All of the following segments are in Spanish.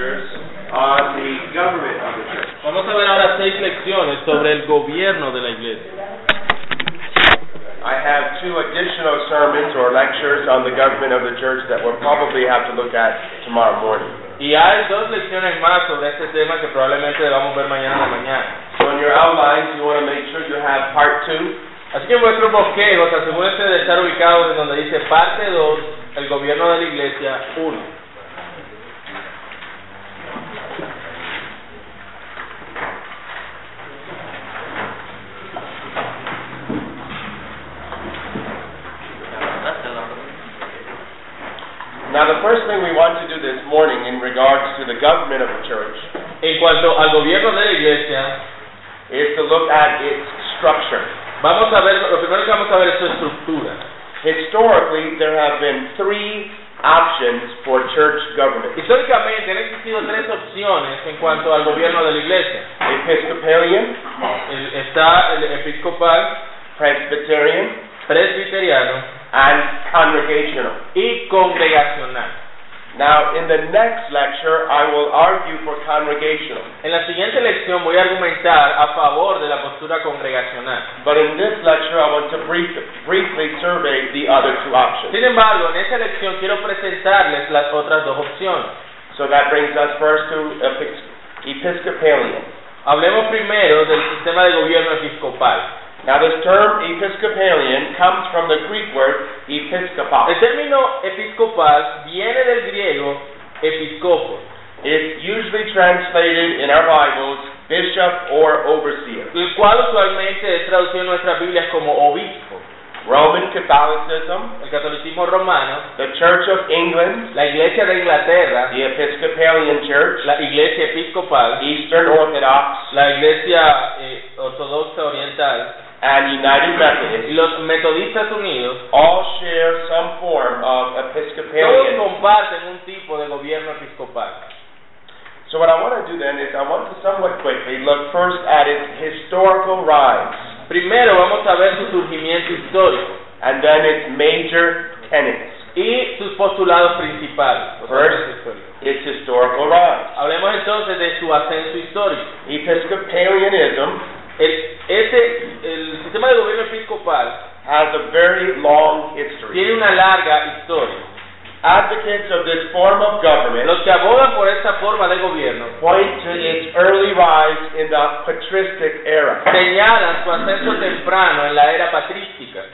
lectures on the government of the church. Vamos a ver ahora seis lecciones sobre el gobierno de la iglesia. I have two additional sermons or lectures on the government of the church that we'll probably have to look at tomorrow morning. Y hay dos lecciones más sobre este tema que probablemente debamos ver mañana en la mañana. So in your outlines, you want to make sure you have part two, Así que en vuestros bosquejos asegúrense de estar ubicados en donde dice parte 2, el gobierno de la iglesia 1. Now, the first thing we want to do this morning in regards to the government of the church En cuanto al gobierno de la iglesia, is to look at its structure. vamos a ver, lo primero que vamos a ver es su estructura. Historically, there have been three options for church government Históricamente han existido tres opciones en cuanto al gobierno de la iglesia. Episcopalian, El- está el episcopal, Presbyterian, presbiteriano and congregational. y congregacional. Now, in the next lecture, I will argue for congregational. En la siguiente lección voy a argumentar a favor de la postura congregacional. But in this lecture, I want to brief, briefly survey the other two options. Sin embargo, en esta lección quiero presentarles las otras dos opciones. So that brings us first to Epis- Episcopalian. Hablemos primero del sistema de gobierno episcopal. Now, this term Episcopalian comes from the Greek word episkopos. El término episcopal viene del griego episcopos, It's usually translated in our Bibles bishop or overseer. el cual usualmente es traducido en nuestras Biblias como obispo. Roman Catholicism, El catolicismo romano, the Church of England, la iglesia de Inglaterra, the Episcopalian Church, la iglesia episcopal, Eastern Orthodox, la iglesia eh, ortodoxa oriental and United y Methodist los metodistas unidos, all share some form of todos Episcopalian. comparten un tipo de gobierno episcopal. So what I want to do then is I want to somewhat quickly look first at its historical rise Primero vamos a ver su surgimiento histórico and then its major tenets. y sus postulados principales. los First. aspectos históricos. Its historical rise. Hablemos entonces de su ascenso histórico. Episcopalianism El, ese, el sistema de gobierno episcopal has a very long history. tiene una larga historia. Advocates of this form of government Los que abogan por esta forma de gobierno point to its early rise in the patristic era. señalan su ascenso temprano en la era patrística.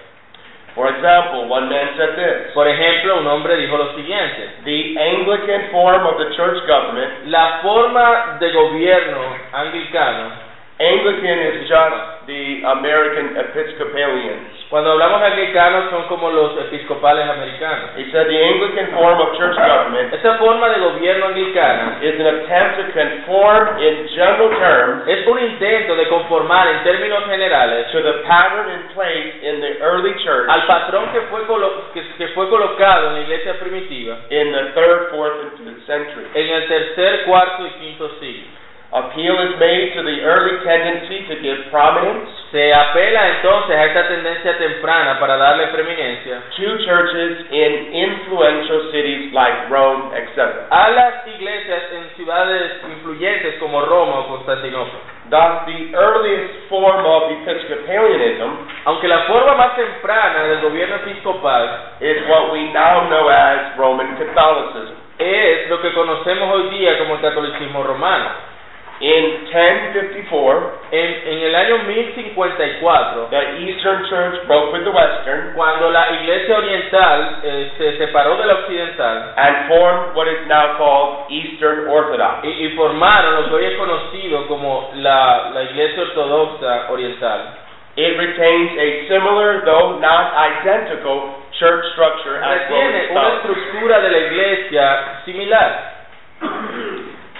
For example, one man said this Por ejemplo, un hombre dijo lo siguiente: The Anglican form of the church government, La forma de gobierno anglicano, Anglican is just the American Episcopalians. cuando hablamos anglicanos, son como los episcopales americanos. He said the Anglican form of church government Esta forma de gobierno anglicana is an attempt to conform in general terms es un intento de conformar en términos generales to the pattern in place in the early church al patrón que fue, colo- que, que fue colocado en la iglesia primitiva in the third, fourth, and fifth century. en el tercer, cuarto y quinto siglo. Appeal is made to the early tendency to give prominence Se apela entonces a esta tendencia temprana para darle preeminencia to churches in influential cities like Rome, etc. a las iglesias en ciudades influyentes como Roma o Constantinopla. Thus, the earliest form of Episcopalianism Aunque la forma más temprana del gobierno episcopal is what we now know as Roman Catholicism. es lo que conocemos hoy día como el catolicismo romano. In 1054, En, en el año 1054, the Eastern Church broke with the Western cuando la iglesia oriental eh, se separó de la occidental and formed what is now called Eastern Orthodox. y, y formaron lo que hoy es conocido como la, la iglesia ortodoxa oriental, It retains a similar, though not identical, church structure as Roman retiene una Catholicism. estructura de la iglesia similar.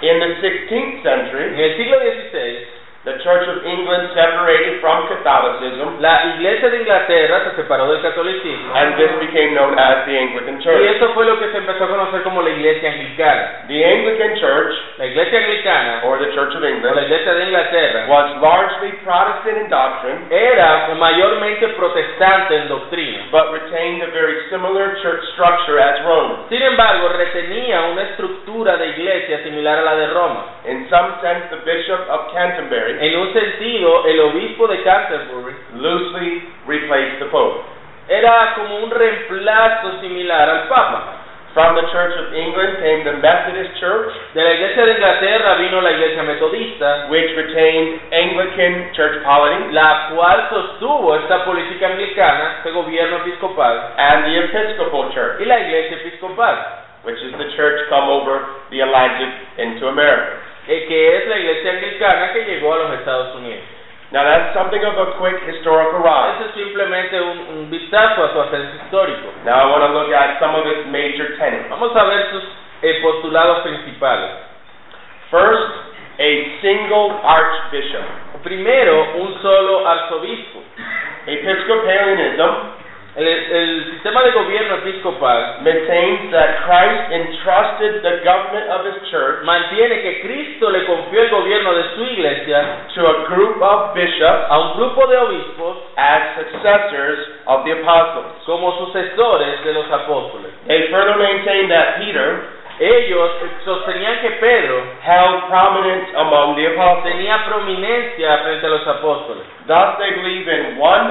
In the 16th En century, el siglo XVI, the Church of England separated from Catholicism, la iglesia de Inglaterra se separó del catolicismo and this became known as the Anglican y Church. eso fue lo que se empezó a conocer como la iglesia anglicana. The Anglican Church, La iglesia anglicana or the Church of o la England, iglesia de Inglaterra was largely Protestant in doctrine, era mayormente protestante en doctrina. but retained a very similar church structure as Rome. Sin embargo, retenía una estructura de iglesia similar a la de Roma. In some sense, the Bishop of Canterbury En un sentido, el obispo de Canterbury loosely replaced the Pope. era como un reemplazo similar al Papa. From the Church of England came the Methodist Church, De la iglesia de Inglaterra vino la iglesia metodista, which retained Anglican church polity, la cual sostuvo esta política anglicana, este gobierno episcopal, and the Episcopal Church, y la iglesia episcopal, which is the church come over the Atlantic into America. Eh, que es la iglesia anglicana que llegó a los Estados Unidos. Now that's something of a quick historical ride. Eso es simplemente un, un vistazo a su ascenso histórico. Now I want to look at some of its major tenets. Vamos a ver sus eh, postulados principales. First, a single archbishop. Primero, un solo arzobispo. Episcopalianism El, el sistema de gobierno episcopal maintains that Christ entrusted the government of his church mantiene que Cristo le confió el gobierno de su iglesia to a group of bishops a un grupo de obispos as successors of the apostles. como sucesores de los apóstoles. They further maintain that Peter Ellos sostenían que Pedro held prominence among the apostles. tenía prominencia frente a los apóstoles. Thus they believe in one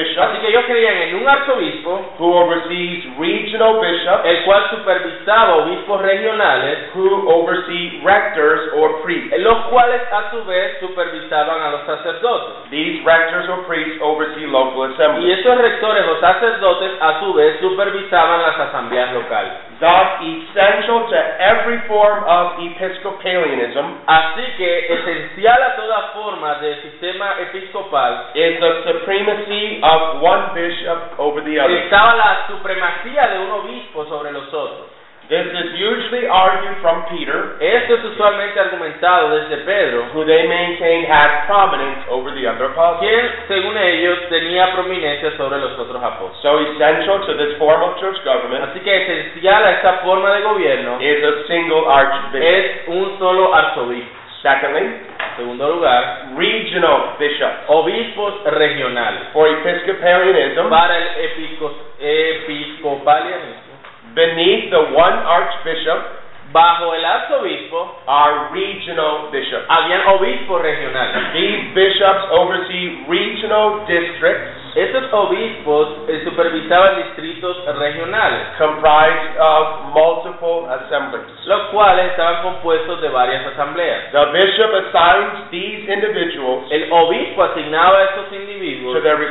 Así que ellos creían en un arzobispo, who oversees regional bishops el cual supervisaba obispos regionales, who oversee rectors or priests. los cuales a su vez supervisaban a los sacerdotes. These rectors or priests oversee local Y assemblies. esos rectores o sacerdotes a su vez supervisaban las asambleas locales. Thus, essential to every form of Episcopalianism Así que esencial a toda forma del sistema episcopal is the supremacy of one bishop over the other. estaba la supremacía de un obispo sobre los otros. This is usually argued from Peter, Esto es usualmente argumentado desde Pedro, who they maintain had prominence over the other apostles. quien según ellos tenía prominencia sobre los otros apóstoles. So essential to this form of church government Así que esencial a esta forma de gobierno is a single archbishop. es un solo arzobispo. Secondly, En segundo lugar, regional bishops. obispos regionales. For Episcopalianism, Para el episco- episcopalianismo, beneath the one archbishop bajo el arzobispo are regional bishops. habían obispos regionales. These bishops oversee regional districts Estos obispos eh, supervisaban distritos regionales, comprised of multiple assemblies. los cuales estaban compuestos de varias asambleas. The bishop assigns these individuals El obispo asignaba a estos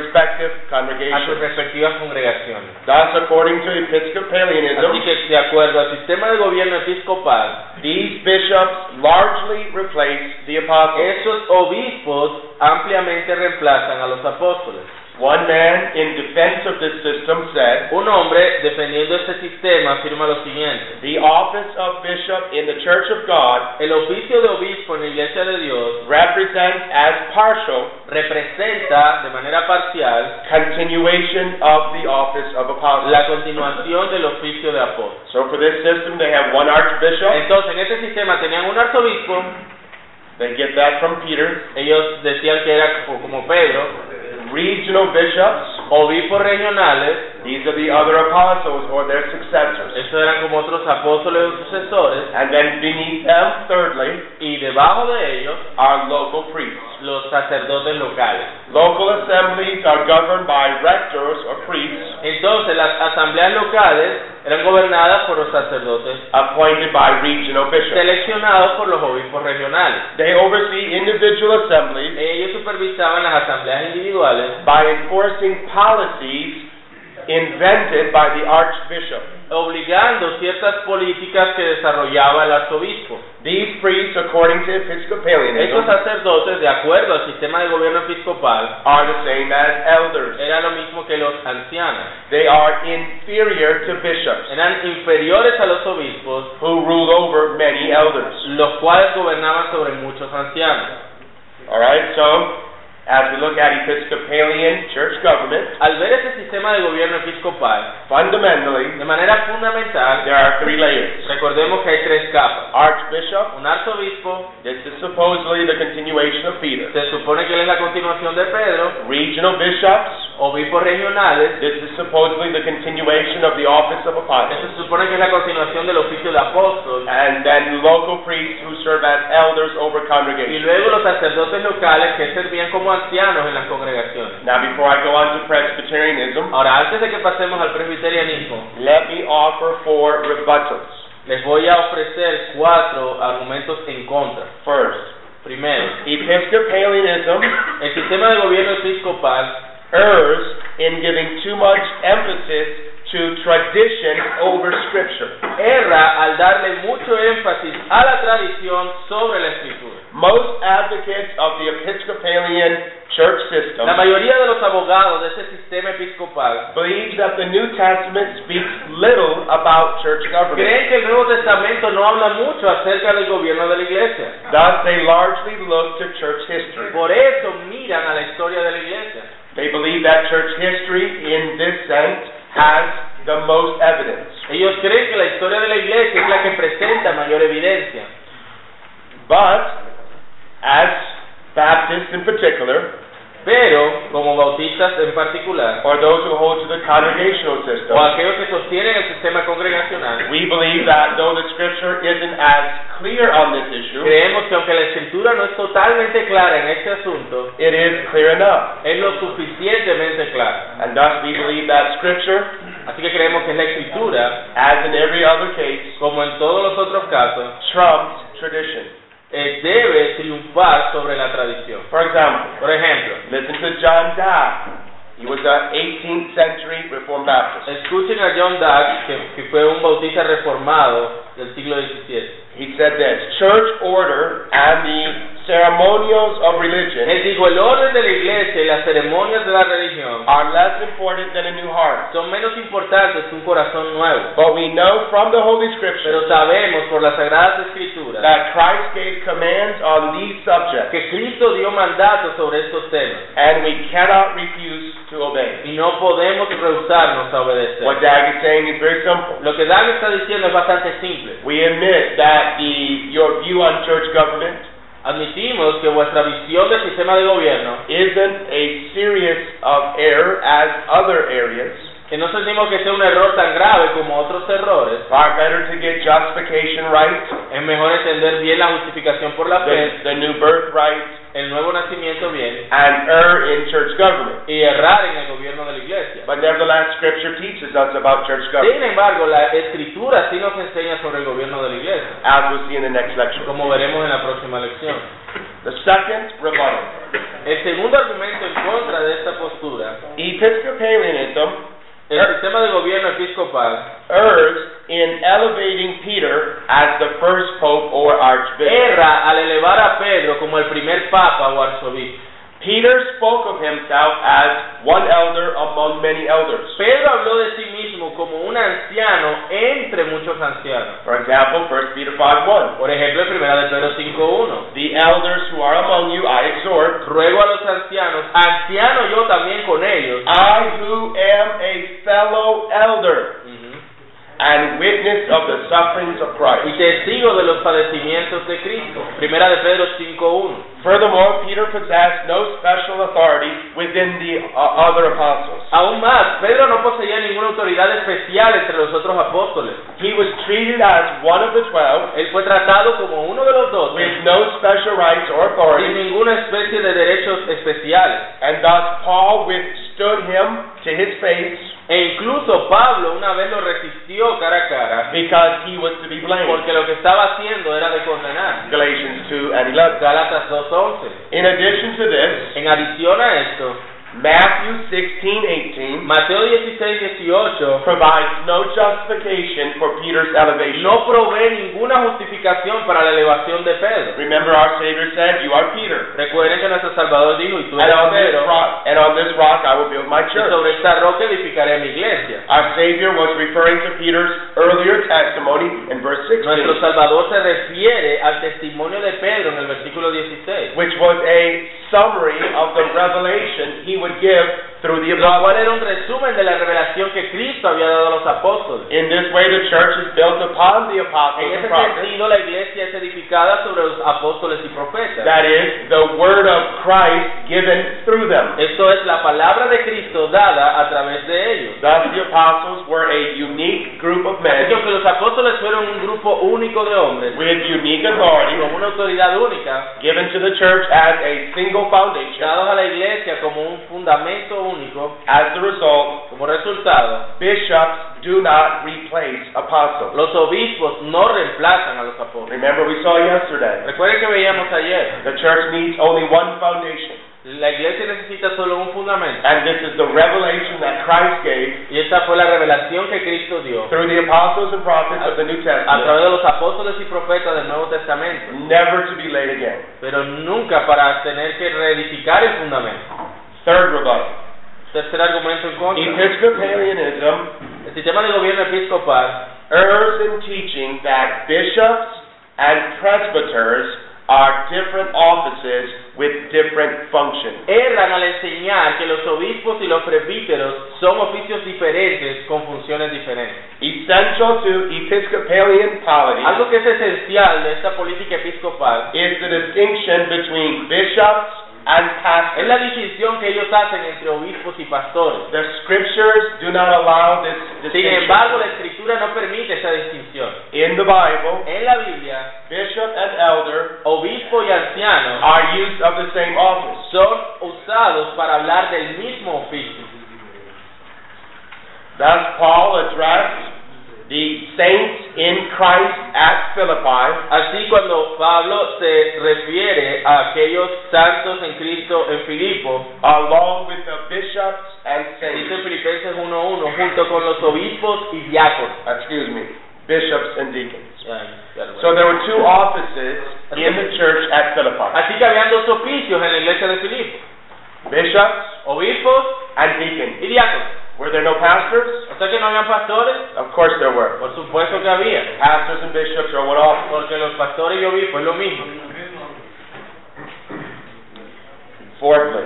respective a sus congregations. respectivas congregaciones. Thus, according to Así Episcopalianism, que, de acuerdo al sistema de gobierno episcopal, these bishops largely replace the apostles. esos obispos ampliamente reemplazan a los apóstoles. One man, in defense of this system, said, Un hombre, defendiendo este sistema, afirma lo siguiente. The office of bishop in the Church of God El oficio de obispo en la iglesia de Dios represents as partial representa de manera parcial continuation of the office of apostle. la continuación del oficio de apóstol. So for this system, they have one archbishop. Entonces, en este sistema tenían un arzobispo, They get that from Peter. ellos decían que era como, como Pedro, Regional bishops. Obispos regionales, These are the other apostles or their successors. estos eran como otros apóstoles o sucesores, And then beneath them, thirdly, y debajo de ellos are local priests. Los sacerdotes locales. Local assemblies are governed by rectors or priests Entonces, las asambleas locales eran gobernadas por los sacerdotes, appointed by regional bishops. seleccionados por los obispos regionales. They oversee individual assemblies Ellos supervisaban las asambleas individuales, by enforcing policies invented by the archbishop. obligando ciertas políticas que desarrollaba el arzobispo. These priests, according to Estos Episcopalianism, sacerdotes, de acuerdo al sistema de gobierno episcopal, are the same as elders. eran lo mismo que los ancianos. They are inferior to bishops, Eran inferiores a los obispos, who rule over many elders. los cuales gobernaban sobre muchos ancianos. All right, so as we look at Episcopalian church government, Al ver ese sistema de gobierno episcopal, fundamentally, de manera fundamental, there are three layers. recordemos que hay tres capas. Archbishop, Un arzobispo, this is supposedly the continuation of Peter. se supone que él es la continuación de Pedro, Regional bishops, obispos regionales. This is supposedly the continuation of the office of Esto apostle. se supone que es la continuación del oficio de apóstol. And then local priests who serve as elders over congregations. Y luego los sacerdotes locales que servían como ancianos en las congregaciones. Now, before I go on to Presbyterianism, Ahora, antes de que pasemos al presbiterianismo, let me offer four rebuttals. les voy a ofrecer cuatro argumentos en contra. First, Primero, Episcopalianism el sistema de gobierno episcopal errs in giving too much emphasis to tradition over Scripture. erra al darle mucho énfasis a la tradición sobre la escritura. Most advocates of the Episcopalian church system La mayoría de los abogados de ese sistema episcopal believes that the New Testament speaks little about church government. creen que el Nuevo Testamento no habla mucho acerca del gobierno de la iglesia. Thus, they largely look to church history. Por eso miran a la historia de la iglesia. They believe that church history, in this sense, has the most evidence. Ellos creen que la historia de la iglesia es la que presenta mayor evidencia. But, as Baptists in particular, Pero, como bautistas en particular, or those who hold to the congregational system, o aquellos que sostienen el sistema congregacional, we believe that though the scripture isn't as clear on this issue, creemos que aunque la escritura no es totalmente clara en este asunto, it is clear enough. es lo suficientemente clara. And thus we believe that scripture, Así que creemos que la escritura, as in every other case, como en todos los otros casos, trumps tradition. Eh, debe triunfar sobre la tradición. For example, Por ejemplo, listen to John Dye. He was an 18th century Reformed Baptist. escuchen a John Dux, que, que fue un bautista reformado del siglo XVII. He said this, church order and the ceremonials of religion Él dijo, el orden de la iglesia y las ceremonias de la religión are less important than a new heart. Son menos importantes que un corazón nuevo. But we know from the Holy Scripture Pero sabemos por las Sagradas Escrituras that Christ gave commands on these subjects, que Cristo dio mandatos sobre estos temas and we cannot refuse to obey. y no podemos rehusarnos a obedecer. What Dag is saying is very simple. Lo que Dan está diciendo es bastante simple. We admit that the your view on church government Admitimos que vuestra visión del sistema de gobierno, isn't a series of error as other areas. Que no sentimos que sea un error tan grave como otros errores, Far better to get justification right, es mejor entender bien la justificación por la the, fe, the new birth right, el nuevo nacimiento bien, and err in church government. y errar en el gobierno de la iglesia. But nevertheless, Scripture teaches us about church government, Sin embargo, la escritura sí nos enseña sobre el gobierno de la iglesia, as we'll see in the next lecture. como veremos en la próxima lección. The second rebuttal. El segundo argumento en contra de esta postura, Episcopalianism el sistema de gobierno episcopal errs in elevating Peter as the first pope or archbishop. erra al elevar a Pedro como el primer papa o arzobispo. Peter spoke of himself as one elder among many elders. Pedro habló de sí mismo como un anciano entre muchos ancianos. For example, 1 Peter 5:1. Por ejemplo, en primera de Pedro 5.1. The elders who are among you I exhort, Ruego a los ancianos, anciano yo también con ellos, I who am a fellow elder. And witness of the sufferings of Christ. y testigo de los padecimientos de Cristo. Primera de Pedro 5.1. Furthermore, Peter possessed no special authority within the uh, other apostles. Aún más, Pedro no poseía ninguna autoridad especial entre los otros apóstoles. He was treated as one of the twelve Él fue tratado como uno de los doce, with no special rights or authority. sin ninguna especie de derechos especiales. and thus Paul withstood him to his face E incluso Pablo una vez lo resistió cara a cara, because he was to be blamed. porque lo que estaba haciendo era de condenar. Galatians 2 and 11. Gálatas 2.11. In addition to this, En adición a esto, Matthew 16, 18 Mateo 16, 18 provides no justification for Peter's elevation. no provee ninguna justificación para la elevación de Pedro. Remember our Savior said, you are Peter. Recuerden que nuestro Salvador dijo, y tú And eres on this Pedro, rock, and on this rock I will build my y church. sobre esta roca edificaré mi iglesia. Our Savior was referring to Peter's earlier testimony in verse 16, Nuestro Salvador se refiere al testimonio de Pedro en el versículo 16, which was a summary of the revelation he would give through the lo cual era un resumen de la revelación que Cristo había dado a los apóstoles. In this way, the church is built upon the apostles En and ese prophets. sentido, la iglesia es edificada sobre los apóstoles y profetas. That is, the word of Christ given through them. Esto es la palabra de Cristo dada a través de ellos. Thus, the apostles were a unique group of Así men que aunque los apóstoles fueron un grupo único de hombres, with unique authority con una autoridad única, given to the church as a single foundation. dados a la iglesia como un fundamento único, As a result, como resultado, bishops do not replace apostles. los obispos no reemplazan a los apóstoles. Remember, we saw yesterday. Recuerden que veíamos ayer, The church needs only one foundation, la iglesia necesita solo un fundamento. and this is the revelation that Christ gave Y esta fue la revelación que Cristo dio through the apostles and prophets of the New Testament. a través de los apóstoles y profetas del Nuevo Testamento, never to be laid again. pero nunca para tener que reedificar el fundamento. Third rebuttal. Tercer argumento en contra. Episcopalianism um, El sistema de gobierno episcopal errs in teaching that bishops and presbyters are different offices with different functions. erran al enseñar que los obispos y los presbíteros son oficios diferentes con funciones diferentes. Essential to Episcopalian polity Algo que es esencial de esta política episcopal is the distinction between bishops and es pastors. la distinción que ellos hacen entre obispos y pastores. The scriptures do not allow this Sin distinction. embargo, la escritura no permite esa distinción. In the Bible, En la Biblia, bishop and elder obispo y anciano are used of the same office. son usados para hablar del mismo oficio. Thus, Paul addressed the saints in Christ at Philippi Así cuando Pablo se refiere a aquellos santos en Cristo en Filipo, along with the bishops and dice saints. Filipenses 1.1, junto con los obispos y diáconos. Excuse me, bishops and deacons. Lo So there were two offices in the church at Philippi Así que habían dos oficios en la iglesia de Filipo, bishops obispos and deacons. y diáconos. Were there no pastors? O sea que no habían pastores, Of course there were. por supuesto que había, Pastors and bishops are one office. porque los pastores y obispos es lo mismo. Fourthly,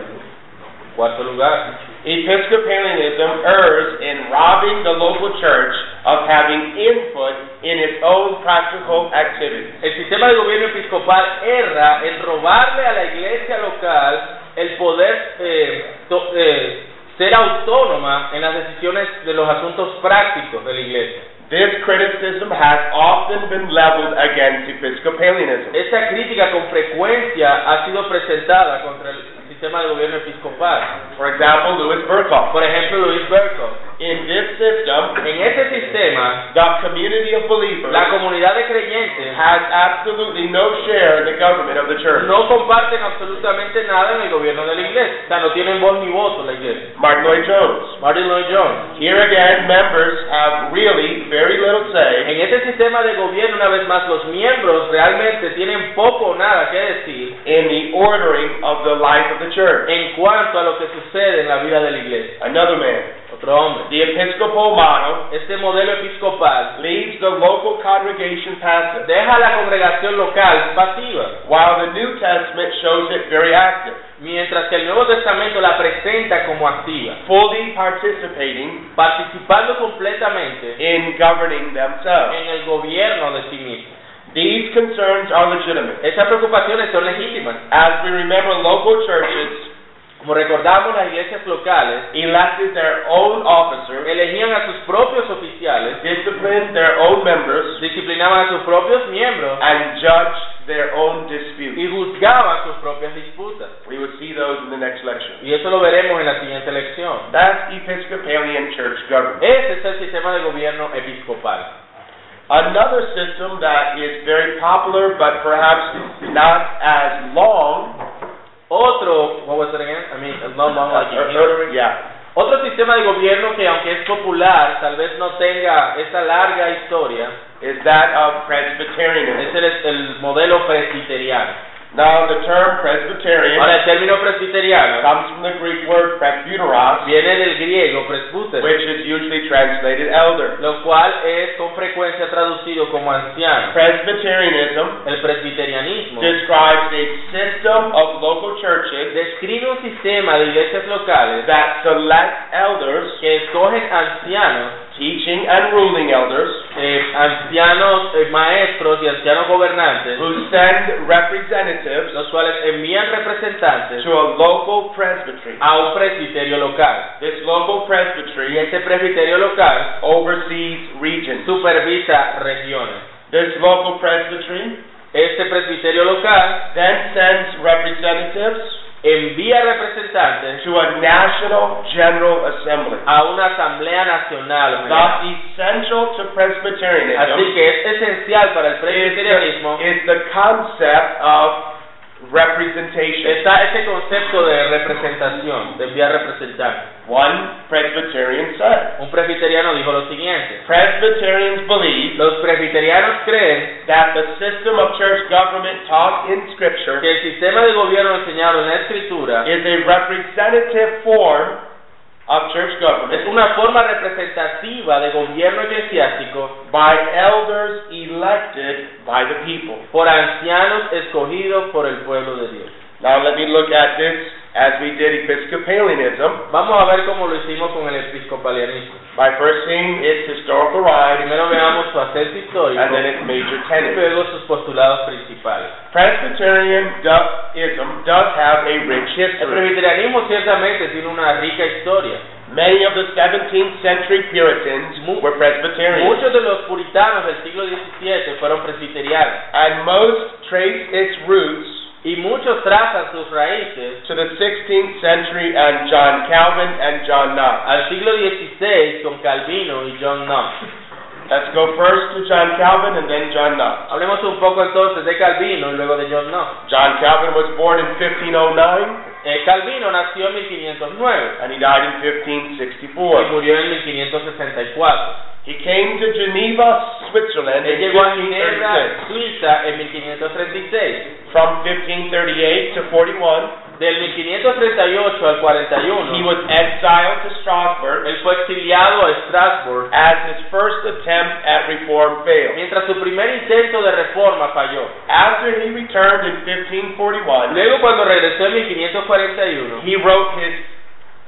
Cuarto lugar, Episcopalianism errs in robbing the local church of having input in its own practical activities. el sistema de gobierno episcopal erra en robarle a la iglesia local el poder eh, to- eh, ser autónoma en las decisiones de los asuntos prácticos de la iglesia. This criticism has often been leveled against Episcopalianism. Esta crítica con frecuencia ha sido presentada contra el sistema de gobierno episcopal. For example, Louis Burkhoff. Por ejemplo, Luis Berkhoff. In this system, En ese sistema, the community of believers la comunidad de creyentes has absolutely no share in the government of the church. no comparten absolutamente nada en el gobierno de la iglesia. O sea, no tienen voz ni voto la iglesia. Martin Lloyd Jones. Martin Lloyd Jones. Here again, members have really very little say En ese sistema de gobierno, una vez más, los miembros realmente tienen poco o nada que decir in the ordering of the life of the church. en cuanto a lo que sucede en la vida de la iglesia. Another man. Otro hombre. The Episcopal model Este modelo episcopal leaves the local congregation passive, deja la congregación local pasiva, while the New Testament shows it very active, mientras que el Nuevo Testamento la presenta como activa, fully participating participando completamente in governing themselves. en el gobierno de sí mismo. These concerns are legitimate. Esas preocupaciones son legítimas. As we remember, local churches Como recordamos, las iglesias locales elected their own officers, elegían a sus propios oficiales, disciplined their own members, disciplinaban a sus propios miembros and judged their own disputes. y juzgaban sus propias disputas. We will see those in the next lecture. Y eso lo veremos en la siguiente lección. That's Episcopalian church government. Ese es el sistema de gobierno episcopal. Another system that is very popular but perhaps not as long. Otro, what was it again? I mean, long, long, like uh, yeah. Otro sistema de gobierno que aunque es popular, tal vez no tenga esa larga historia, Is that of es Presbyterianism. el, el modelo presbiteriano. Now, the term Presbyterian Ahora, el término presbiteriano comes from the Greek word presbyteros, viene del griego presbútero, which is usually translated elder. lo cual es con frecuencia traducido como anciano. Presbyterianism El presbiterianismo describes a system of local churches describe un sistema de iglesias locales that select elders, que escogen ancianos, teaching and ruling elders, eh, ancianos eh, maestros y ancianos gobernantes, who send representatives los cuales envían representantes to a local presbytery. a un presbiterio local. This local Y presbytery este presbiterio local oversees regions. supervisa regiones. This local presbytery Este presbiterio local then sends representatives envía representantes to a national general assembly. a una asamblea nacional. Thus, essential to Presbyterianism Así que es esencial para el is presbiterianismo the, is the concept of representation. está ese concepto de representación, de enviar representantes. One Presbyterian said, Un presbiteriano dijo lo siguiente. Presbyterians believe Los presbiterianos creen that the system of church government taught in Scripture que el sistema de gobierno enseñado en la escritura is a representative form of church es government una forma representativa de gobierno eclesiástico by elders elected by the people. por ancianos escogidos por el pueblo de Dios. Now let me look at this as we did Episcopalianism Vamos a ver cómo lo hicimos con el episcopalianismo. by first seeing its historical rise Primero veamos su acceso histórico and then its major y tenets. luego sus postulados principales. Presbyterianism does have a rich El history. presbiterianismo ciertamente tiene una rica historia. Many of the 17th century Puritans were Presbyterians, Muchos de los puritanos del siglo XVII fueron presbiterianos and most trace its roots y muchos trazan sus raíces to the 16th century and John Calvin and John Knox. al siglo XVI con Calvino y John Knox. Let's go first to John Calvin and then John Knox. Hablemos un poco entonces de Calvino y luego de John Knox. John Calvin was born in 1509 Eh, Calvino nació en 1509 and he died in y 1564. murió en 1564. He came to Geneva, Switzerland Él in llegó a Ginebra, 1536. Suiza, en 1536. From 1538 to 41, Del 1538 al 41, he was exiled to Strasbourg él fue exiliado a Strasbourg, as his first attempt at reform failed. mientras su primer intento de reforma falló. After he returned in 1541, Luego, cuando regresó en 1541, he wrote his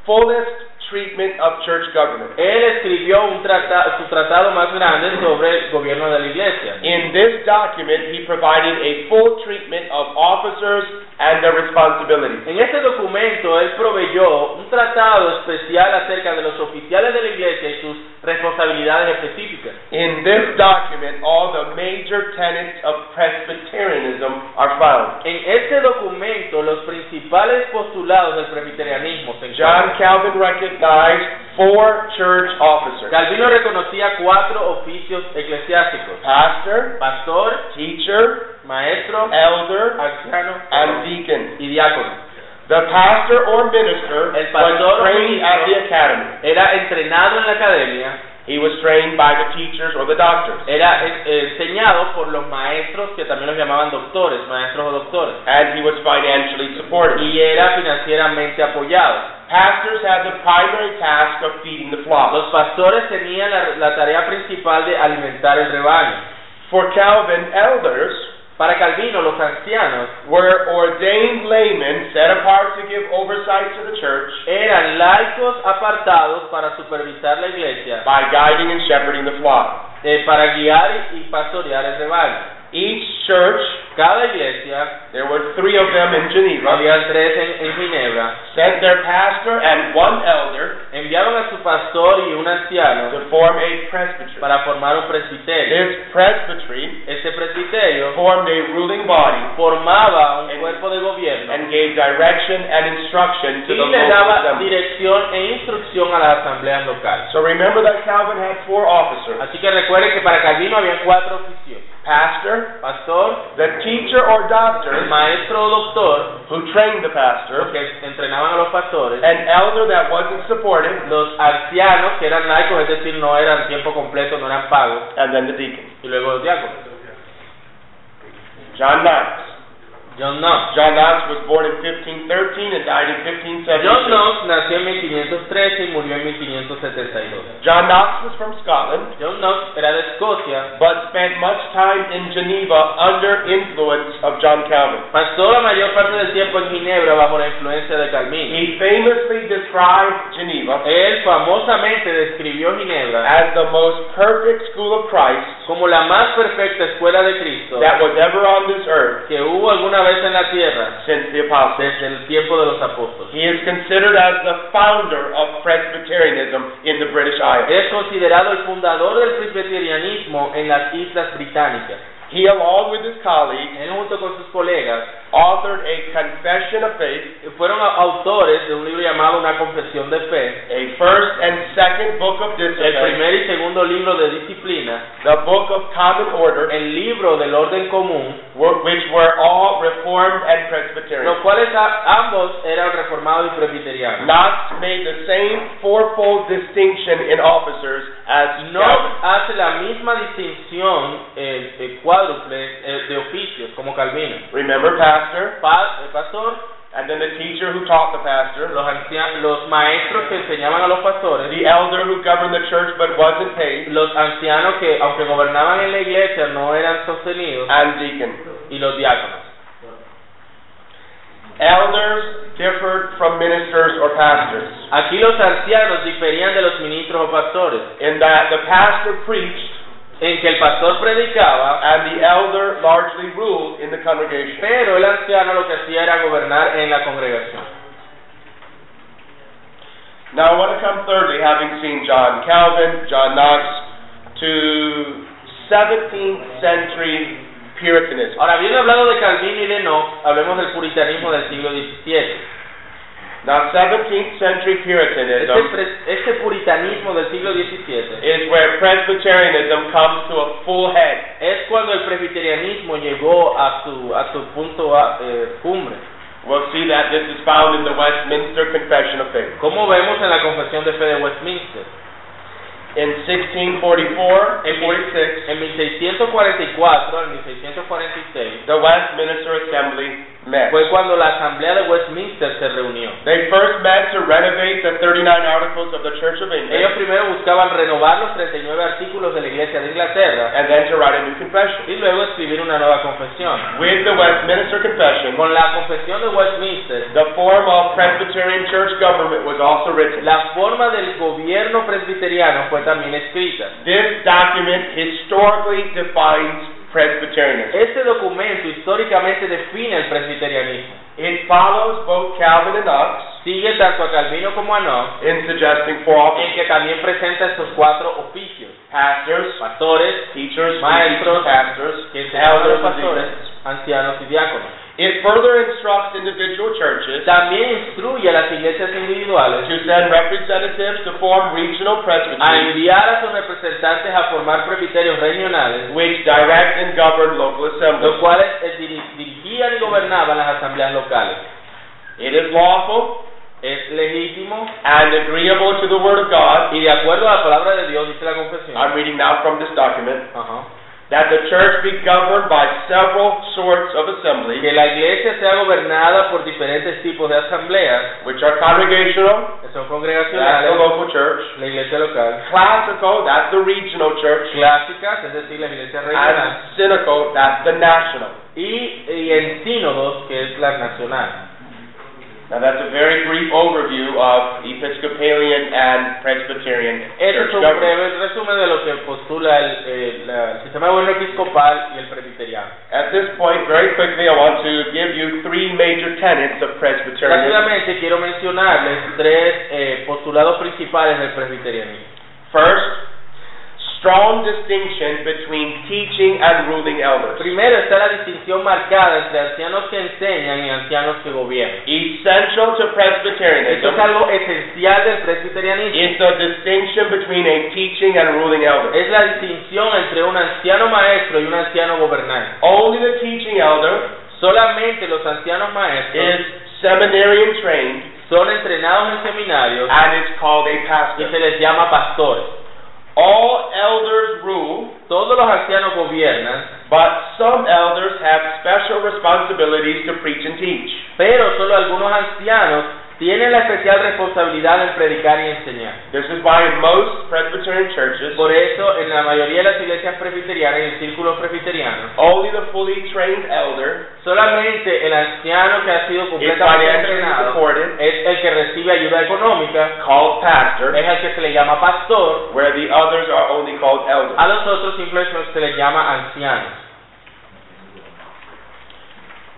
fullest treatment of church government. él escribió un trata- su tratado más grande sobre el gobierno de la iglesia. In this document, he provided a full treatment of officers and their responsibilities. En este documento, él proveyó un tratado especial acerca de los oficiales de la iglesia y sus responsabilidades específicas. In this document, all the major tenets of Presbyterianism are found. En este documento, los principales postulados del presbiterianismo se John encuentran. Calvin recognized four church officers Calvino reconocía cuatro oficios eclesiásticos: pastor, pastor, teacher, maestro, elder, anciano and deacon. y diácono. The pastor or minister El pastor was trained at the academy. era entrenado en la academia, He was trained by the teachers or the doctors. era eh, enseñado por los maestros que también los llamaban doctores, maestros o doctores, And he was financially supported. y era financieramente apoyado. Pastors had the primary task of feeding the flock. Los pastores tenían la, la tarea principal de alimentar el rebaño. For Calvin, elders Para Calvino, los ancianos were ordained laymen set apart to give oversight to the church eran laicos apartados para supervisar la iglesia, by guiding and shepherding the flock. eh, para guiar y y pastorear el rebaño. Each church, Cada iglesia, there were three of them in Geneva, había tres en, en Ginebra, sent their pastor and one elder enviaron a su pastor y un anciano to form a presbytery. para formar un presbiterio. This presbytery Este presbiterio formed a ruling body formaba un cuerpo de gobierno and gave direction and instruction to y the le local daba assembly. dirección e instrucción a las asambleas locales. So remember that Calvin had four officers. Así que recuerden que para Calvino había cuatro oficios. Pastor, Pastor, the teacher or el doctor maestro o doctor, who trained the pastor, los que entrenaban a los pastores, an elder that wasn't supported, los ancianos que eran laicos, es decir, no eran tiempo completo, no eran pagos, and then the deacon. y luego los diáconos. John Knox. John Knox. John Knox was born in 1513 and died in 1572. John Knox nació en 1513 y murió en 1572. John Knox was from Scotland, John Knox era de Escocia, but spent much time in Geneva under influence of John Calvin. pasó la mayor parte del tiempo en Ginebra bajo la influencia de Calvino. He famously described Geneva Él famosamente describió Ginebra as the most perfect school of Christ como la más perfecta escuela de Cristo that was ever on this earth que hubo alguna vez en la tierra since the apostles. desde el tiempo de los apóstoles. He is considered as the founder of Presbyterianism in the British Isles. Es considerado el fundador del presbiterianismo en las Islas Británicas. He, along with his colleagues, Él junto con sus colegas authored a Confession of Faith, fueron a- autores de un libro llamado Una Confesión de Fe, a first and second book of el discipline, primer y segundo libro de disciplina, the book of common order, el libro del orden común, were- which were all Reformed and Presbyterian. los cuales a- ambos eran reformados y presbiterianos. Knox made the same fourfold distinction in officers as No Calvin. hace la misma distinción eh, eh, cuádruple eh, de oficios como Calvino. Remember, pastor, Pa- el pastor, and then the teacher who taught the pastor, los, ancia- los maestros que enseñaban a los pastores, the elder who governed the church but wasn't paid, los ancianos que aunque gobernaban en la iglesia no eran sostenidos. And deacon. y los diáconos. Elders differed from ministers or pastors. Aquí los ancianos diferían de los ministros o pastores, in that the pastor preached en que el pastor predicaba, and the elder largely ruled in the congregation. pero el anciano lo que hacía era gobernar en la congregación. Now I want to come thirdly, having seen John Calvin, John Knox, to 17th century Puritanism. Ahora, habiendo hablado de Calvino y de Knox, hablemos del puritanismo del siglo XVII. Now 17th century Puritanism este puritanismo del siglo XVII is where Presbyterianism comes to a full head. es cuando el presbiterianismo llegó a su, a su punto a- eh, cumbre. We'll see that this is found in the Westminster Confession of Faith. Como vemos en la Confesión de Fe de Westminster. In 1644 and 46, En 1644 al 1646 the Westminster Assembly met. fue cuando la Asamblea de Westminster se reunió. They first met to renovate the 39 Articles of the Church of Ellos England primero buscaban renovar los 39 artículos de la Iglesia de Inglaterra and then to write a new confession. y luego escribir una nueva confesión. With the Westminster Confession, Con la confesión de Westminster, the form of Presbyterian church government was also written. la forma del gobierno presbiteriano fue también escrita. This document historically defines Presbyterianism. Este documento históricamente define el presbiterianismo. It follows both Calvin and Knox Sigue tanto a Calvino como a Knox, in suggesting four en offices. que también presenta estos cuatro oficios. Pastors, Pastores, teachers, Maestros, pastors, que enseñan a los elders, and pastores, ancianos y diáconos. It further instructs individual churches También instruye a las iglesias individuales to send representatives to form regional a presbyteries enviar a sus representantes a formar presbiterios regionales, which direct and govern local assemblies los cuales eh, dirigían y gobernaban las asambleas locales. It is lawful Es legítimo and agreeable to the Word of God. y de acuerdo a la palabra de Dios, dice la confesión, I'm reading now from this document. Ajá. That the church be governed by several sorts of assemblies, que la iglesia sea gobernada por diferentes tipos de asambleas, which are congregational, que son that's the congregacionales, local church, la iglesia local, classical, that's the regional church, clásicas, es decir, la iglesia regional, and synocal, that's the national. y, y en sínodos, que es la nacional. Now that's a very brief overview of Episcopalian and Presbyterian Ese es un government. breve resumen de lo que postula el, el sistema gobierno episcopal y el presbiteriano. At this point, very quickly, I want to give you three major tenets of Presbyterianism. Rápidamente quiero mencionarles tres eh, postulados principales del presbiterianismo. First, strong distinction between teaching and ruling elders. Primero está la distinción marcada entre ancianos que enseñan y ancianos que gobiernan. Essential to Esto Presbyterianism es algo esencial del presbiterianismo. is the distinction between a teaching and ruling elder. Es la distinción entre un anciano maestro y un anciano gobernante. Only the teaching elder Solamente los ancianos maestros is seminarian trained son entrenados en seminarios and is called a y pastor. se les llama pastores. All elders rule, Todos los ancianos gobiernan, but some elders have special responsibilities to preach and teach. pero solo algunos ancianos tienen la especial responsabilidad de predicar y enseñar. This is why in most Presbyterian churches, Por eso, en la mayoría de las iglesias presbiterianas y en círculos presbiterianos, only the fully trained elder solamente el anciano que ha sido completamente entrenado supported, es el que recibe ayuda económica, called pastor, es el que se le llama pastor, where the others are only called elders. a los otros simplemente se les llama ancianos.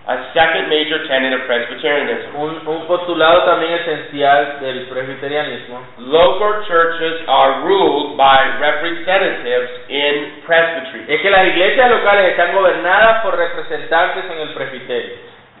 A second major tenet of Presbyterianism. Un, un postulado también esencial del presbiterianismo Local churches are ruled by representatives in presbytery. es que las iglesias locales están gobernadas por representantes en el presbiterio.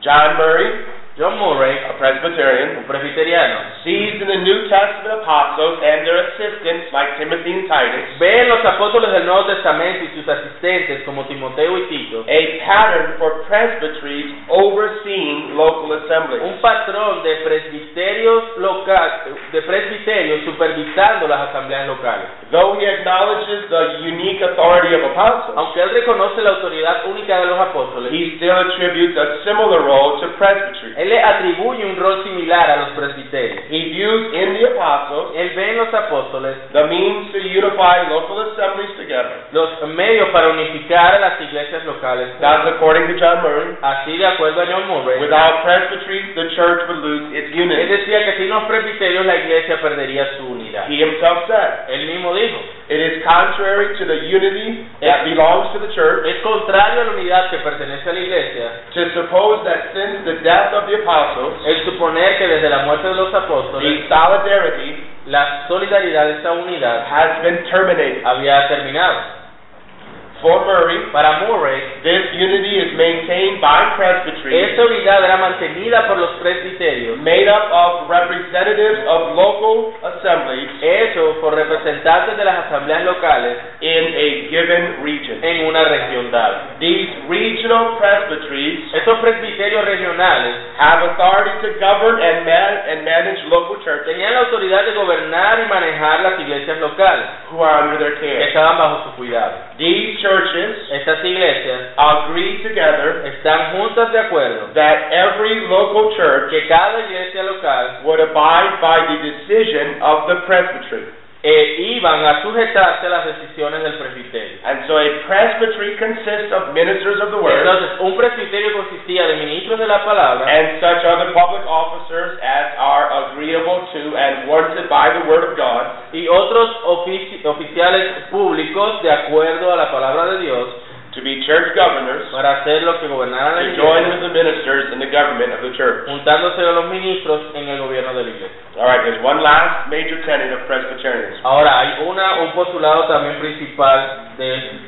John Murray, John Murray, a Presbyterian, un presbiteriano, sees in the New Testament apostles and their assistants like Timothy and Titus ve en los apóstoles del Nuevo Testamento y sus asistentes como Timoteo y Tito a pattern for presbyteries overseeing local assemblies. un patrón de presbiterios local, de presbiterios supervisando las asambleas locales. Though he acknowledges the unique authority of apostles, Aunque él reconoce la autoridad única de los apóstoles, he still attributes a similar role to presbytery. él le atribuye un rol similar a los presbiterios. He views in the apostles Él ve en los apóstoles the means to unify local assemblies together. los medios para unificar a las iglesias locales. That's according to John Murray. Así, de acuerdo a John Murray, Without presbyteries, the church would lose its él unity. decía que sin los presbiterios la iglesia perdería su unidad. He himself said, Él mismo dijo, It is contrary to the unity that belongs to the church es contrario a la unidad que pertenece a la iglesia to suppose that since the death of the apostles, el suponer que desde la muerte de los apóstoles the solidarity la solidaridad, esta unidad, has been terminated. había terminado. For Murray, Para Murray, this unity is maintained by presbyteries esta unidad era mantenida por los presbiterios, made up of representatives of local assemblies eso por representantes de las asambleas locales in a given region. en una región dada. These regional presbyteries Estos presbiterios regionales have authority to govern and, man- and manage local churches tenían la autoridad de gobernar y manejar las iglesias locales who are under their que care. estaban bajo su cuidado. These churches Estas iglesias agree together están juntas de acuerdo that every local church que cada iglesia local would abide by the decision of the presbytery. Eh, iban a sujetarse a las decisiones del presbiterio. And so a presbytery consists of ministers of the word Entonces, un presbiterio consistía de ministros de la palabra and such other public officers as are agreeable to and warranted by the word of God y otros ofici- oficiales públicos de acuerdo a la palabra de Dios to be church governors para hacer lo que gobernaran la to join iglesia, with the ministers in the government of the church. juntándose a los ministros en el gobierno de la iglesia. All right, there's one last major tenet of Presbyterianism. Ahora, hay una, un postulado también principal del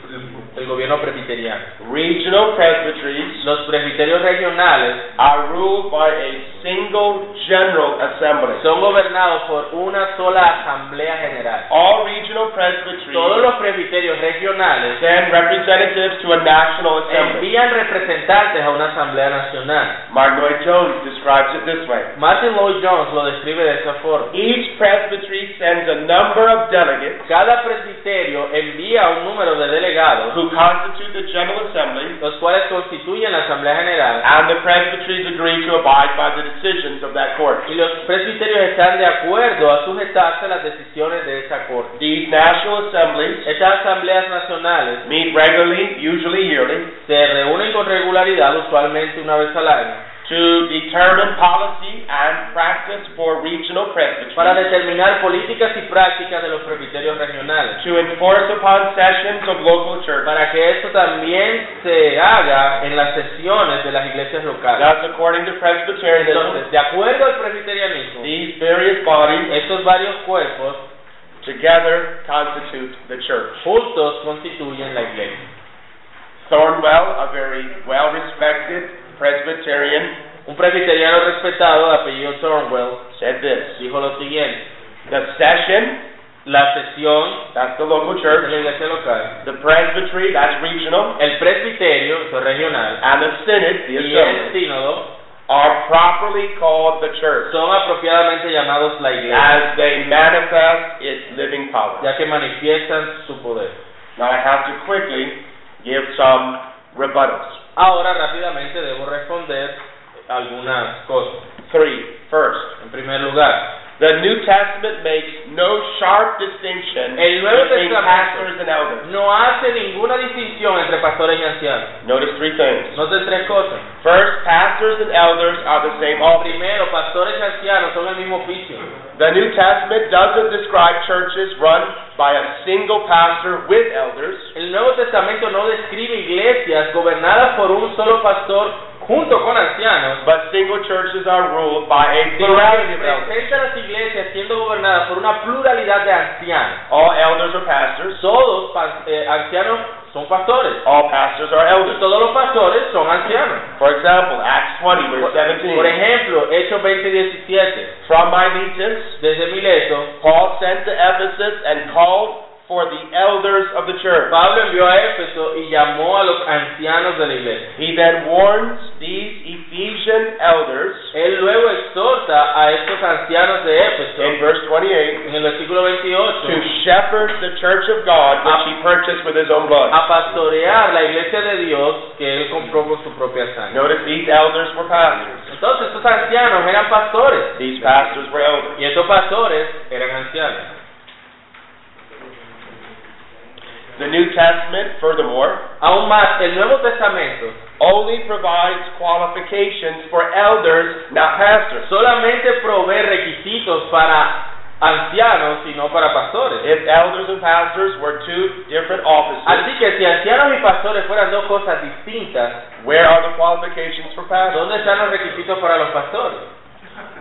del gobierno presbiteriano. Regional presbyteries Los presbiterios regionales are ruled by a single general assembly. son gobernados por una sola asamblea general. All regional Todos presbyteries los presbiterios regionales send representatives to a national assembly. envían representantes a una asamblea nacional. Mark Lloyd Jones describes it this way. Martin Lloyd Jones lo describe de esa forma. Each presbytery sends a number of delegates Cada presbiterio envía un número de delegados, who constitute the General Assembly, los cuales constituyen la asamblea general, and the presbyteries agree to abide by the decisions of that court. y los presbiterios están de acuerdo a sujetarse a las decisiones de esa corte. These national assemblies Estas asambleas nacionales meet regularly, usually yearly, se reúnen con regularidad, usualmente una vez al año, to determine policy and practice for regional presbyteries, para determinar políticas y prácticas de los presbiterios regionales, to enforce upon sessions of local churches. para que esto también se haga en las sesiones de las iglesias locales. Thus, according to Presbyterianism, Entonces, de acuerdo al presbiterianismo, these various bodies estos varios cuerpos together constitute the church. juntos constituyen la iglesia. Thornwell, a very well respected Presbyterian, Un presbiteriano respetado de apellido Thornwell said this dijo lo siguiente, The session, la sesión that's the local church, la iglesia local, the presbytery, that's regional, el presbiterio, eso es regional, and the synod, the y el sínodo are properly called the church son apropiadamente llamados la iglesia, as they manifest its living power. ya que manifiestan su poder. Now I have to quickly give some rebuttals. Ahora rápidamente debo responder algunas cosas. Three. First, En primer lugar, the New Testament makes no sharp distinction El Nuevo between pastors and elders. no hace ninguna distinción entre pastores y ancianos. Notice three things. Noten tres cosas. First, pastors and elders are the same office. Primero, pastores y ancianos son el mismo oficio. The New Testament doesn't describe churches run by a single pastor with elders, El Nuevo Testamento no describe iglesias gobernadas por un solo pastor junto con ancianos, but single churches are ruled by a plurality of elders. las iglesias siendo gobernadas por una pluralidad de ancianos. All elders are pastors. Todos eh, ancianos son pastores. All pastors are elders. Todos los pastores son ancianos. For example, Acts 20, verse 17. por ejemplo, Hechos 20:17. From my Miletus, Desde Mileto, Paul sent to Ephesus and called for the elders of the church. Pablo envió a Éfeso y llamó a los ancianos de la iglesia. He then warns these Ephesian elders Él luego exhorta a estos ancianos de Éfeso in verse 28 en el versículo 28 to shepherd the church of God which he purchased with his own blood. a pastorear la iglesia de Dios que él compró con su propia sangre. Notice these elders were pastors. Entonces estos ancianos eran pastores These pastors were elders. y estos pastores eran ancianos. The New Testament, furthermore, Aún más, el Nuevo Testamento only provides qualifications for elders, not pastors. solamente provee requisitos para ancianos y no para pastores. If elders and pastors were two different offices, Así que si ancianos y pastores fueran dos cosas distintas, where are the qualifications for pastors? ¿dónde están los requisitos para los pastores?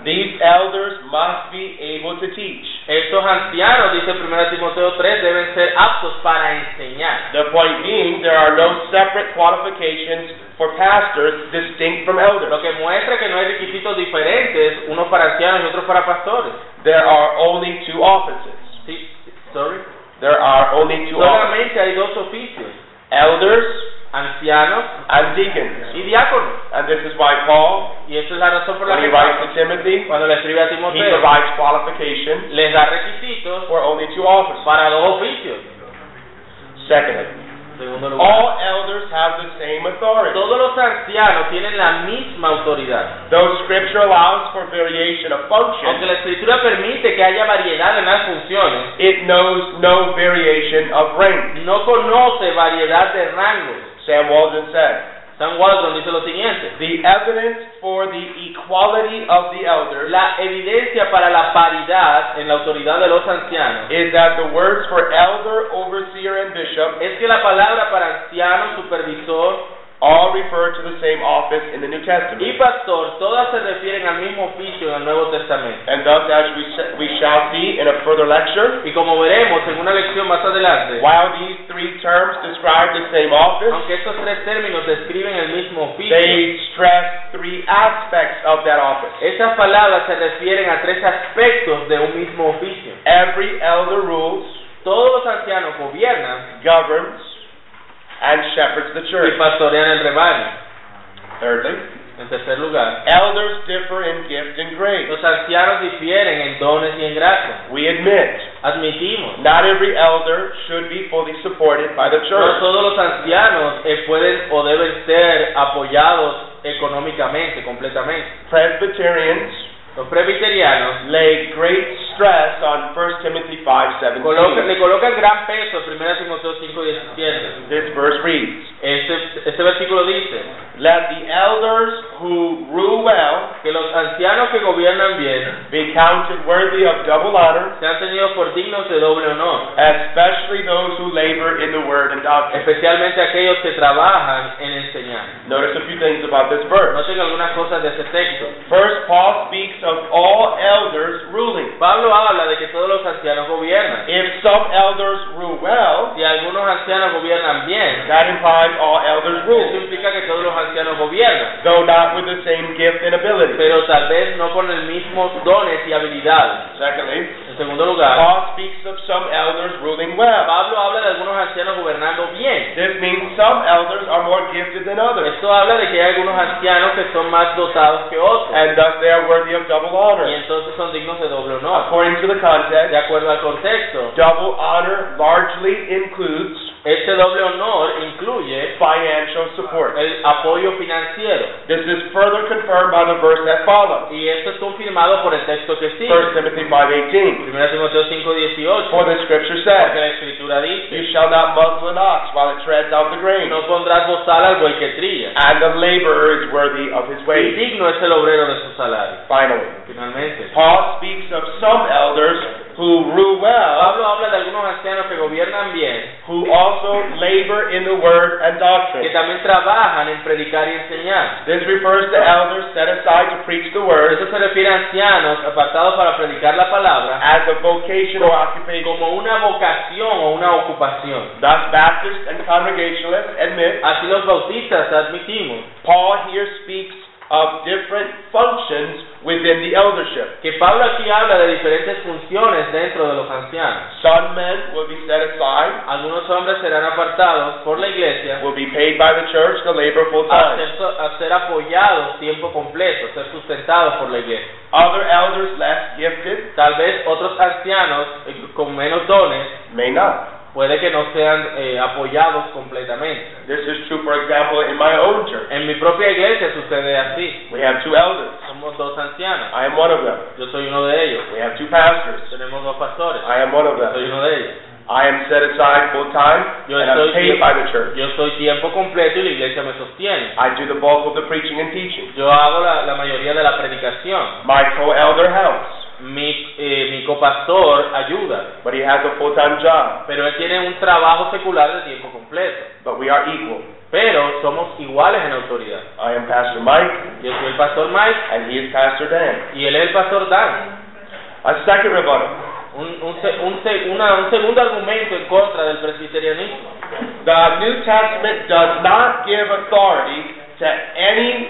These elders must be able to teach. Estos ancianos, dice 1 Timoteo 3, deben ser aptos para enseñar. The point being, there are no separate qualifications for pastors distinct from elders. Lo que muestra que no hay requisitos diferentes, unos para ancianos y otros para pastores. There are only two offices. Sorry. There are only two offices. Solamente hay dos oficios, Elders ancianos and deacons. y diáconos. And this is why Paul, Y esa es la razón por la when he que writes Pablo, to Timothy, cuando le escribe a he Timoteo, provides qualifications les da requisitos for only two offices. para dos oficios. Secondly, segundo lugar, all elders have the same authority. todos los ancianos tienen la misma autoridad. Though Scripture allows for variation of Aunque function, la escritura permite que haya variedad en las funciones, it knows no variation of rank. no conoce variedad de rangos. Sam Walden said, San Waldron dice lo siguiente. The evidence for the equality of the elders La evidencia para la paridad en la autoridad de los ancianos is that the words for elder, overseer, and bishop es que la palabra para anciano, supervisor all refer to the same office in the New y Testament. pastor todas se refieren al mismo oficio en el Nuevo Testamento. And thus, as we, we shall see in a further lecture, Y como veremos en una lección más adelante, while these three terms describe the same office, aunque estos tres términos describen el mismo oficio, they stress three aspects of that office. estas palabras se refieren a tres aspectos de un mismo oficio. Every elder rules, Todos los ancianos gobiernan governs, and shepherds the y church. pastorean el rebaño. Thirdly, En tercer lugar, elders differ in gift and grace. los ancianos difieren en dones y en gracia. We admit Admitimos, not every elder should be fully supported by the church. no todos los ancianos eh, pueden o deben ser apoyados económicamente, completamente. Presbyterians Los presbiterianos lay great stress on 1 Timothy 5:17. colocan- le colocan gran peso en 1 Timoteo 5:17. This verse reads, Este, este versículo dice "Let the elders who rule well que los ancianos que gobiernan bien be counted worthy of double honor, sean tenidos por dignos de doble honor, especially those who labor in the word and doctrine." especialmente aquellos que trabajan en enseñar. Notice a few things about this verse. Noten algunas cosas de ese texto. First, Paul speaks of all elders ruling. Pablo habla de que todos los ancianos gobiernan. If some elders rule well, Si algunos ancianos gobiernan bien, that implies all elders eso rule, implica que todos los ancianos gobiernan, though not with the same gift and ability. pero tal vez no con el mismo dones y habilidades. Secondly, segundo lugar, Paul speaks of some elders ruling well. Pablo habla de algunos ancianos gobernando bien. This means some elders are more gifted than others, Esto habla de que hay algunos ancianos que son más dotados que otros and thus they are worthy of double y honor. entonces son dignos de doble honor. According to the De context, acuerdo al contexto, double honor largely includes este doble honor incluye financial support. el apoyo financiero This is further confirmed by the verse that follows. y esto es confirmado por el texto que sigue. 1 Timothy 5:18. 1 Timoteo 5:18 For the scripture porque says, la escritura dice You shall not muzzle an ox while it treads out the grain, no pondrás bozal al buey que trilla and the laborer is worthy of his y wage. digno es el obrero de su salario. Finally, Finalmente, Paul speaks of some elders who rule well, Pablo habla de algunos ancianos que gobiernan bien, who also labor in the word and doctrine. que también trabajan en predicar y enseñar. This refers to elders set aside to preach the word Eso se refiere a ancianos apartados para predicar la palabra as a vocation or occupation. como una vocación o una ocupación. Thus, Baptists and Congregationalists admit Así los bautistas admitimos Paul here speaks of different functions within the eldership. que Pablo aquí habla de diferentes funciones dentro de los ancianos. Some men will be set aside, Algunos hombres serán apartados por la iglesia will be paid by the church to labor full a time. ser, a ser apoyados tiempo completo, ser sustentados por la iglesia. Other elders less gifted Tal vez otros ancianos eh, con menos dones may not. Puede que no sean eh, apoyados completamente. This is true, for example, in my own church. En mi propia iglesia sucede así. We have two elders. Somos dos ancianos. I am one of them. Yo soy uno de ellos. We have two pastors. Tenemos dos pastores. I am one of Yo soy them. uno de ellos. I am set aside full time Yo and I'm paid by the church. yo estoy tiempo completo y la iglesia me sostiene. I do the bulk of the preaching and teaching. Yo hago la, la mayoría de la predicación. My co-elder helps, Mi, eh, mi copastor ayuda, but he has a full-time job. pero él tiene un trabajo secular de tiempo completo. But we are equal. Pero somos iguales en autoridad. I am Pastor Mike, Yo soy el pastor Mike and he is Pastor Dan. y él es el pastor Dan. A second rebuttal. Un, un, se- un, se- una- un segundo argumento en contra del presbiterianismo. The New Testament does not give authority to any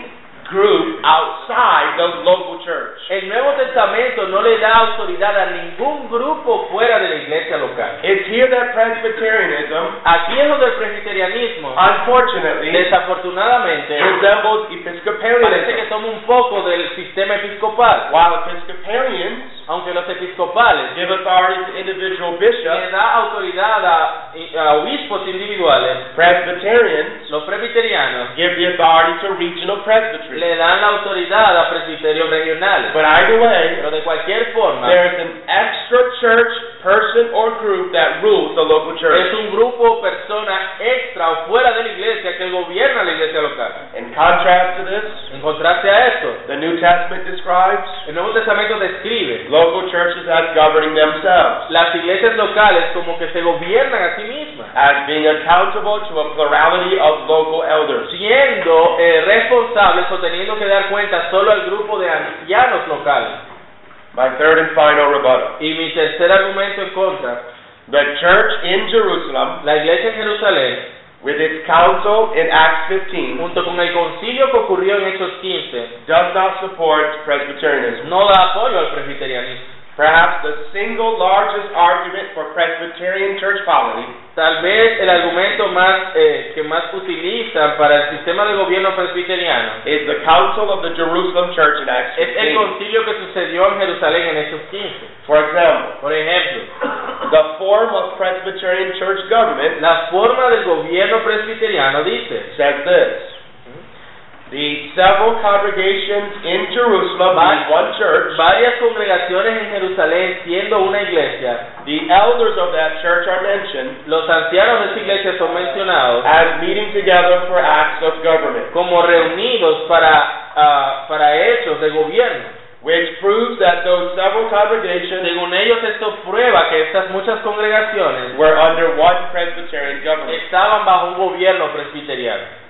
group outside the local church. El Nuevo Testamento no le da autoridad a ningún grupo fuera de la iglesia local. It's here that Presbyterianism, Aquí es donde el presbiterianismo, unfortunately, desafortunadamente, resembles parece que Episcopalianism. toma un poco del sistema episcopal. While Episcopalians Aunque los episcopales give authority to individual le bishops, da autoridad a, a obispos individuales, Presbyterians los presbiterianos give the authority to regional presbytery. le dan la autoridad a presbiterios regionales. But either way, Pero de cualquier forma, there is an extra church person or group that rules the local es church. un grupo o persona extra o fuera de la iglesia que gobierna la iglesia local. In contrast to this, En contraste a esto, the New Testament describes el Nuevo Testamento describe local churches as governing themselves, las iglesias locales como que se gobiernan a sí mismas, as being accountable to a plurality of local elders. siendo eh, responsables o teniendo que dar cuenta solo al grupo de ancianos locales. My third and final rebuttal. Y mi tercer argumento en contra, The church in Jerusalem, la iglesia en Jerusalén, with its council in Acts 15, junto con el concilio que ocurrió en Hechos 15, does not support Presbyterianism. no da apoyo al presbiterianismo. Perhaps the single largest argument for Presbyterian church polity Tal vez el argumento más eh, que más utilizan para el sistema de gobierno presbiteriano is the council of the Jerusalem church in Acts es el 15. concilio que sucedió en Jerusalén en Hechos 15. For example, Por ejemplo, the form of Presbyterian church government la forma del gobierno presbiteriano dice, says this. The several congregations in Jerusalem being one church, varias congregaciones en Jerusalén siendo una iglesia, the elders of that church are mentioned los ancianos de esa iglesia son mencionados as meeting together for acts of government, como reunidos para, ah, para hechos de gobierno. which proves that those several congregations Según ellos esto prueba que estas muchas congregaciones were under one Presbyterian government. estaban bajo un gobierno presbiteriano.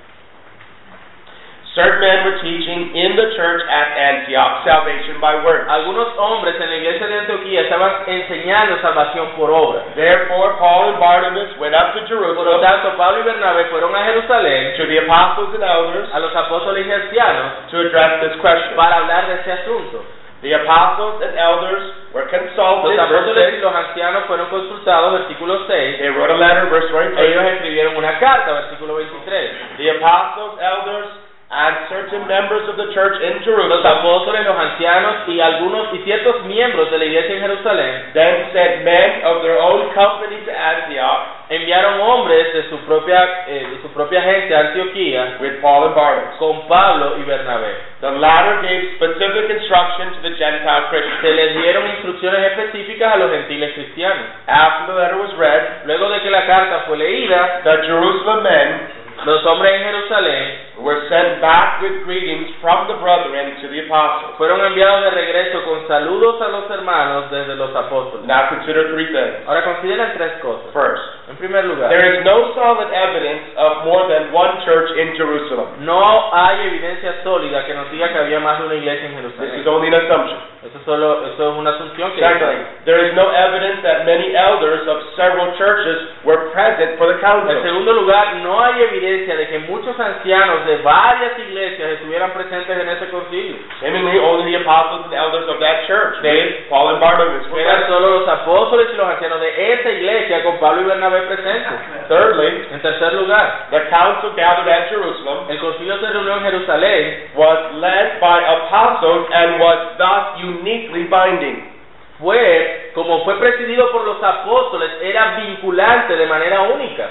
Certain men were teaching in the church at Antioch salvation by works. Algunos hombres en la iglesia de Antioquía estaban enseñando salvación por obra. Therefore, Paul and Barnabas went up to Por lo Jerusalem tanto, Pablo y Bernabé fueron a Jerusalén, to the apostles and elders a los apóstoles y ancianos, to address this question. para hablar de este asunto. The apostles and elders were consulted, Los apóstoles y los ancianos fueron consultados, versículo 6. They wrote a letter, verse 23. Ellos escribieron una carta, versículo 23. The apostles, elders, and certain members of the church in Los Jerusalem apóstoles, los ancianos y algunos y ciertos miembros de la iglesia en Jerusalén then sent men of their own company to Antioch enviaron hombres de su propia eh, de su propia gente a Antioquía with Paul and Barnabas. con Pablo y Bernabé. The latter gave specific instruction to the Gentile Christians. Se les dieron instrucciones específicas a los gentiles cristianos. After the letter was read, Luego de que la carta fue leída, the Jerusalem men los hombres en Jerusalén were sent back with greetings from the brethren to the apostles. fueron enviados de regreso con saludos a los hermanos desde los apóstoles. Now consider three things. Ahora consideren tres cosas. First, En primer lugar, there is no solid evidence of more than one church in Jerusalem. no hay evidencia sólida que nos diga que había más de una iglesia en This is Jerusalén. only an assumption. Eso, solo, eso es una asunción que Secondly, there is no evidence that many elders of several churches were present for the En council. segundo lugar, no hay evidencia de que muchos ancianos de varias iglesias estuvieran presentes en ese concilio. Seemingly, only the apostles and elders of that church, with Paul and Barnabas, Eran solo los apóstoles y los ancianos de esa iglesia con Pablo y Bernabé presentes. Thirdly, En tercer lugar, the council gathered at Jerusalem el concilio se reunió en Jerusalén was led by apostles and was thus uniquely binding. fue, como fue presidido por los apóstoles, era vinculante de manera única.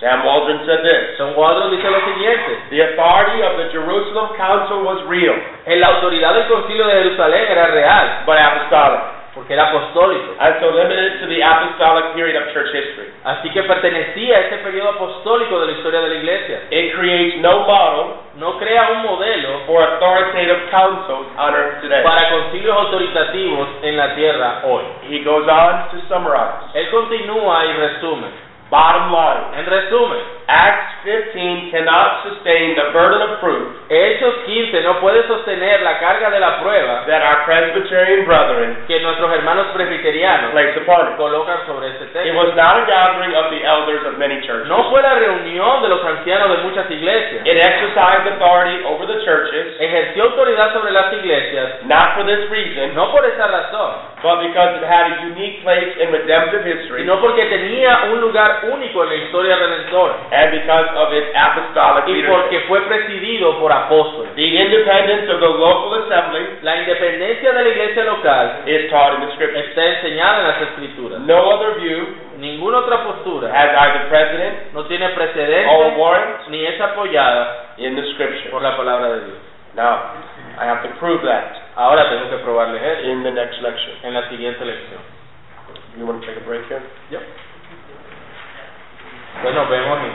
Sam Waldron said this. Son Waldron dice lo siguiente, The authority of the Jerusalem council was real, en la autoridad del concilio de Jerusalén era real, but apostolic, porque era apostólico, and so limited to the apostolic period of church history. así que pertenecía a ese periodo apostólico de la historia de la iglesia. It creates no model No crea un modelo for authoritative councils on earth today. para concilios autoritativos en la tierra hoy. He goes on to summarize. Él continúa y resume. Bottom line, En resumen, Acts 15 cannot sustain the burden of proof Hechos 15 no puede sostener la carga de la prueba that our Presbyterian brethren que nuestros hermanos presbiterianos place upon it. colocan sobre este It was not a gathering of the elders of many churches. No fue la reunión de los ancianos de muchas iglesias. It exercised authority over the churches, Ejerció autoridad sobre las iglesias, not for this reason, no por esa razón, but because it had a unique place in redemptive history sino porque tenía un lugar único en la historia redentora and because of its apostolic y leadership. porque fue presidido por apóstoles. The independence of the local assembly La independencia de la iglesia local is taught in the scriptures. está enseñada en las escrituras. No other view Ninguna otra postura has either precedent no tiene or precedente warrant ni es apoyada in the scripture. por la palabra de Dios. Now, I have to prove that Ahora tengo que probarles eso in the next lecture. en la siguiente lección. You want to take a break here? Entonces nos vemos en